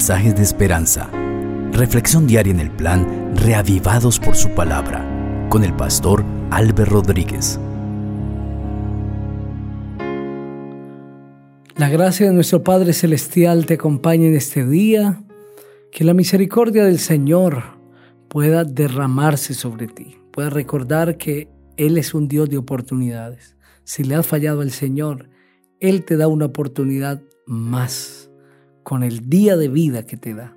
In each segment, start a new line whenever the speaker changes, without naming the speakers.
mensajes de esperanza. Reflexión diaria en el plan Reavivados por su palabra con el pastor Álvaro Rodríguez.
La gracia de nuestro Padre Celestial te acompañe en este día. Que la misericordia del Señor pueda derramarse sobre ti. Pueda recordar que Él es un Dios de oportunidades. Si le has fallado al Señor, Él te da una oportunidad más con el día de vida que te da.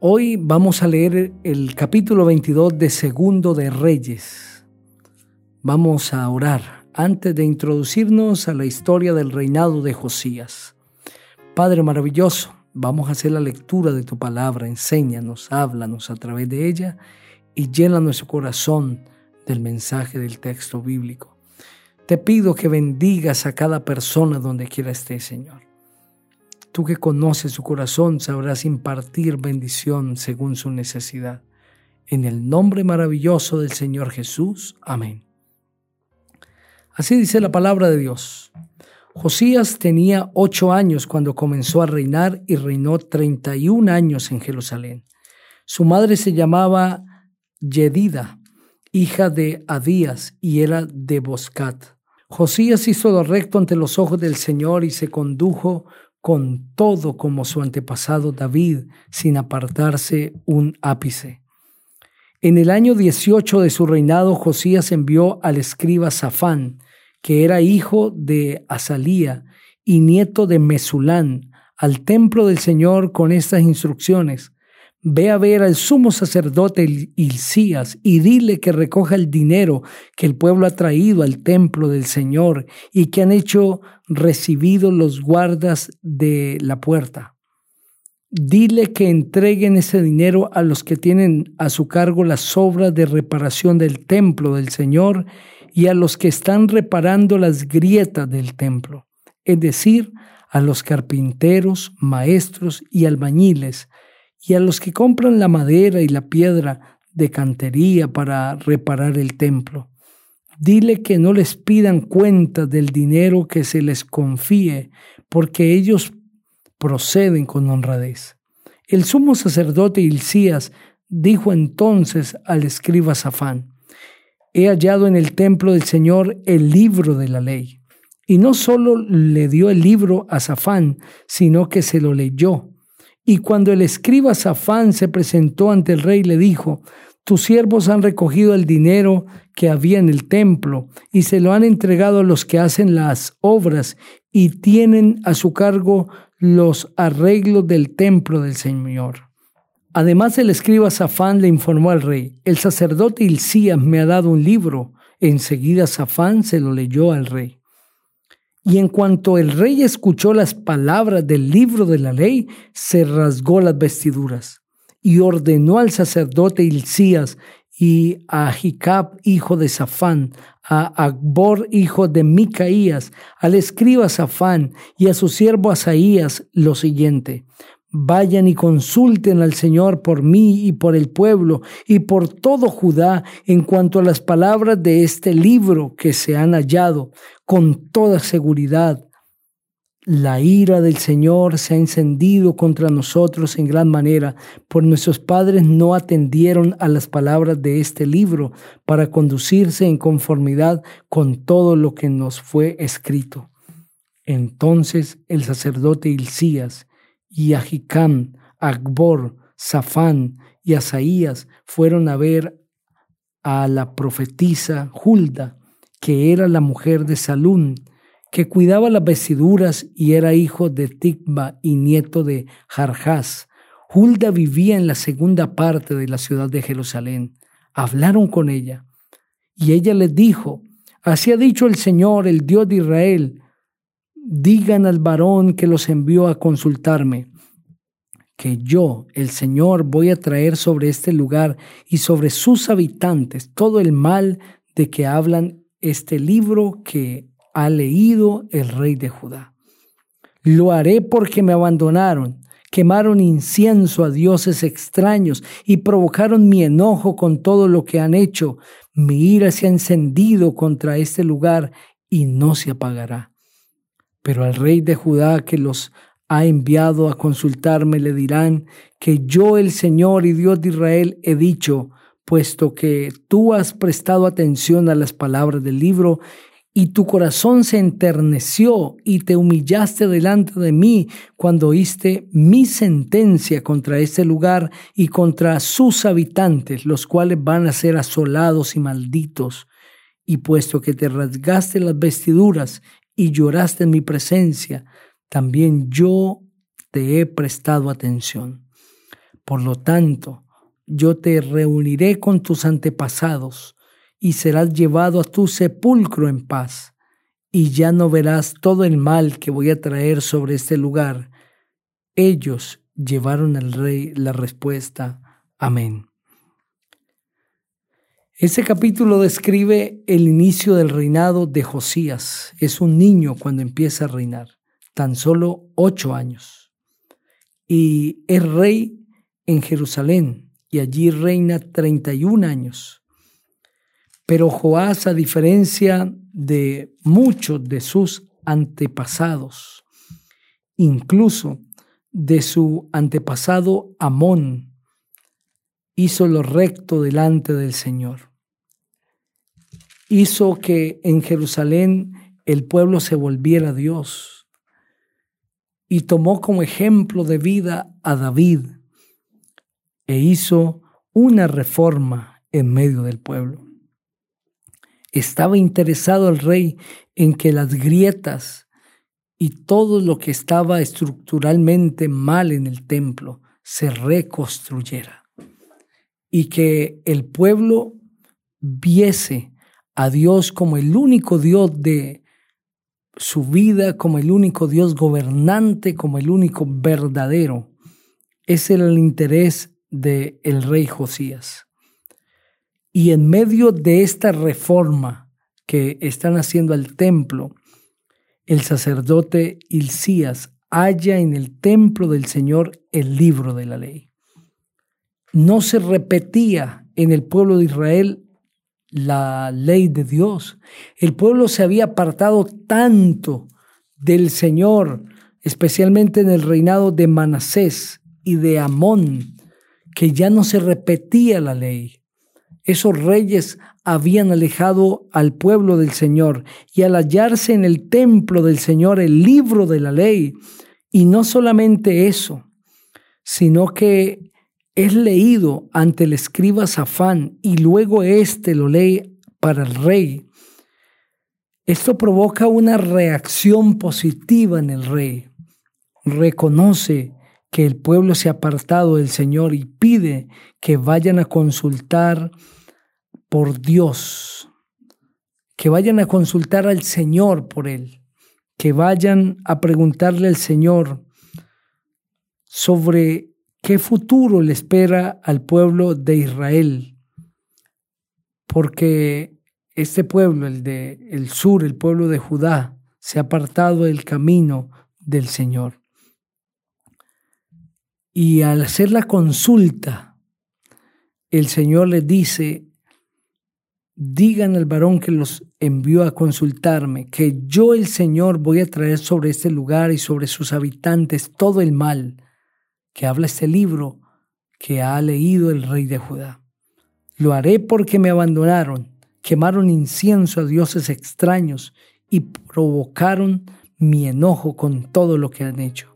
Hoy vamos a leer el capítulo 22 de Segundo de Reyes. Vamos a orar antes de introducirnos a la historia del reinado de Josías. Padre maravilloso, vamos a hacer la lectura de tu palabra. Enséñanos, háblanos a través de ella y llena nuestro corazón del mensaje del texto bíblico. Te pido que bendigas a cada persona donde quiera esté, Señor. Tú que conoces su corazón sabrás impartir bendición según su necesidad. En el nombre maravilloso del Señor Jesús. Amén. Así dice la palabra de Dios. Josías tenía ocho años cuando comenzó a reinar y reinó treinta y un años en Jerusalén. Su madre se llamaba Yedida, hija de Adías, y era de Boscat. Josías hizo lo recto ante los ojos del Señor y se condujo con todo como su antepasado David, sin apartarse un ápice. En el año 18 de su reinado, Josías envió al escriba Safán, que era hijo de Azalía y nieto de Mesulán, al templo del Señor con estas instrucciones. Ve a ver al sumo sacerdote Hilcías y dile que recoja el dinero que el pueblo ha traído al templo del Señor y que han hecho recibido los guardas de la puerta. Dile que entreguen ese dinero a los que tienen a su cargo las obras de reparación del templo del Señor y a los que están reparando las grietas del templo, es decir, a los carpinteros, maestros y albañiles, y a los que compran la madera y la piedra de cantería para reparar el templo. Dile que no les pidan cuenta del dinero que se les confíe, porque ellos proceden con honradez. El sumo sacerdote Hilcías dijo entonces al escriba Safán, He hallado en el templo del Señor el libro de la ley. Y no solo le dio el libro a Safán, sino que se lo leyó y cuando el escriba Safán se presentó ante el rey, le dijo, tus siervos han recogido el dinero que había en el templo y se lo han entregado a los que hacen las obras y tienen a su cargo los arreglos del templo del Señor. Además el escriba Safán le informó al rey, el sacerdote Hilcías me ha dado un libro. Enseguida Safán se lo leyó al rey. Y en cuanto el rey escuchó las palabras del libro de la ley, se rasgó las vestiduras y ordenó al sacerdote Hilcías y a Jicab, hijo de Safán, a Agbor, hijo de Micaías, al escriba Safán y a su siervo Asaías lo siguiente. Vayan y consulten al Señor por mí y por el pueblo y por todo Judá en cuanto a las palabras de este libro que se han hallado con toda seguridad. La ira del Señor se ha encendido contra nosotros en gran manera, por nuestros padres no atendieron a las palabras de este libro para conducirse en conformidad con todo lo que nos fue escrito. Entonces el sacerdote Hilcías, y Ahicam, Agbor, Safán y Asaías fueron a ver a la profetisa Hulda, que era la mujer de Salún, que cuidaba las vestiduras y era hijo de Tigba y nieto de Jarjás. Hulda vivía en la segunda parte de la ciudad de Jerusalén. Hablaron con ella y ella les dijo, así ha dicho el Señor, el Dios de Israel, digan al varón que los envió a consultarme, que yo, el Señor, voy a traer sobre este lugar y sobre sus habitantes todo el mal de que hablan este libro que ha leído el rey de Judá. Lo haré porque me abandonaron, quemaron incienso a dioses extraños y provocaron mi enojo con todo lo que han hecho. Mi ira se ha encendido contra este lugar y no se apagará. Pero al rey de Judá que los ha enviado a consultarme, le dirán que yo, el Señor y Dios de Israel, he dicho, puesto que tú has prestado atención a las palabras del libro y tu corazón se enterneció y te humillaste delante de mí cuando oíste mi sentencia contra este lugar y contra sus habitantes, los cuales van a ser asolados y malditos. Y puesto que te rasgaste las vestiduras y lloraste en mi presencia, también yo te he prestado atención. Por lo tanto, yo te reuniré con tus antepasados, y serás llevado a tu sepulcro en paz, y ya no verás todo el mal que voy a traer sobre este lugar. Ellos llevaron al rey la respuesta, amén. Este capítulo describe el inicio del reinado de Josías. Es un niño cuando empieza a reinar, tan solo ocho años. Y es rey en Jerusalén y allí reina 31 años. Pero Joás, a diferencia de muchos de sus antepasados, incluso de su antepasado Amón, hizo lo recto delante del Señor. Hizo que en Jerusalén el pueblo se volviera a Dios y tomó como ejemplo de vida a David e hizo una reforma en medio del pueblo. Estaba interesado el rey en que las grietas y todo lo que estaba estructuralmente mal en el templo se reconstruyera y que el pueblo viese a Dios como el único Dios de su vida, como el único Dios gobernante, como el único verdadero. Ese era el interés del el rey Josías. Y en medio de esta reforma que están haciendo al templo, el sacerdote Hilcías halla en el templo del Señor el libro de la ley. No se repetía en el pueblo de Israel la ley de Dios. El pueblo se había apartado tanto del Señor, especialmente en el reinado de Manasés y de Amón, que ya no se repetía la ley. Esos reyes habían alejado al pueblo del Señor y al hallarse en el templo del Señor el libro de la ley, y no solamente eso, sino que es leído ante el escriba Safán y luego éste lo lee para el rey. Esto provoca una reacción positiva en el rey. Reconoce que el pueblo se ha apartado del Señor y pide que vayan a consultar por Dios, que vayan a consultar al Señor por él, que vayan a preguntarle al Señor sobre qué futuro le espera al pueblo de Israel, porque este pueblo, el de el sur, el pueblo de Judá, se ha apartado del camino del Señor. Y al hacer la consulta, el Señor les dice, digan al varón que los envió a consultarme, que yo el Señor voy a traer sobre este lugar y sobre sus habitantes todo el mal que habla este libro que ha leído el rey de Judá. Lo haré porque me abandonaron, quemaron incienso a dioses extraños y provocaron mi enojo con todo lo que han hecho.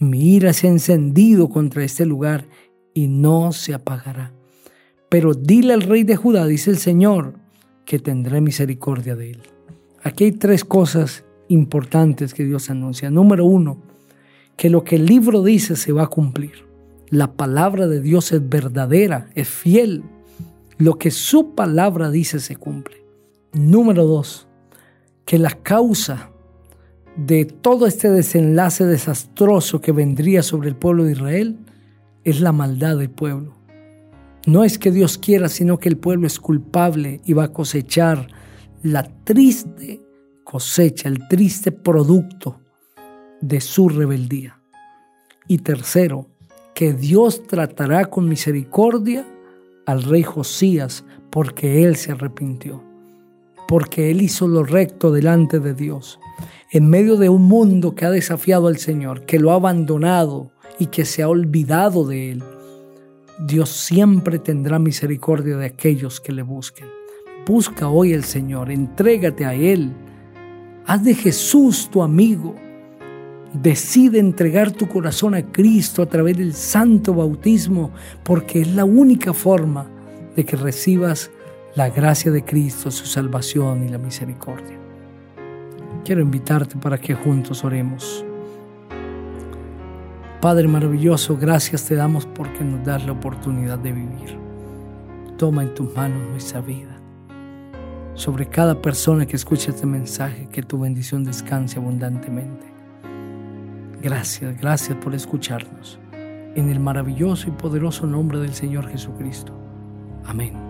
Mi ira se ha encendido contra este lugar y no se apagará. Pero dile al rey de Judá, dice el Señor, que tendré misericordia de él. Aquí hay tres cosas importantes que Dios anuncia. Número uno, que lo que el libro dice se va a cumplir. La palabra de Dios es verdadera, es fiel. Lo que su palabra dice se cumple. Número dos, que la causa de todo este desenlace desastroso que vendría sobre el pueblo de Israel es la maldad del pueblo. No es que Dios quiera, sino que el pueblo es culpable y va a cosechar la triste cosecha, el triste producto de su rebeldía. Y tercero, que Dios tratará con misericordia al rey Josías porque él se arrepintió, porque él hizo lo recto delante de Dios En medio de un mundo que ha desafiado al Señor, que lo ha abandonado y que se ha olvidado de Él, Dios siempre tendrá misericordia de aquellos que le busquen. Busca hoy al Señor, entrégate a Él. Haz de Jesús tu amigo. Decide entregar tu corazón a Cristo a través del santo bautismo, porque es la única forma de que recibas la gracia de Cristo, su salvación y la misericordia. Quiero invitarte para que juntos oremos. Padre maravilloso, gracias te damos porque nos das la oportunidad de vivir. Toma en tus manos nuestra vida. Sobre cada persona que escucha este mensaje, que tu bendición descanse abundantemente. Gracias, gracias por escucharnos. En el maravilloso y poderoso nombre del Señor Jesucristo. Amén.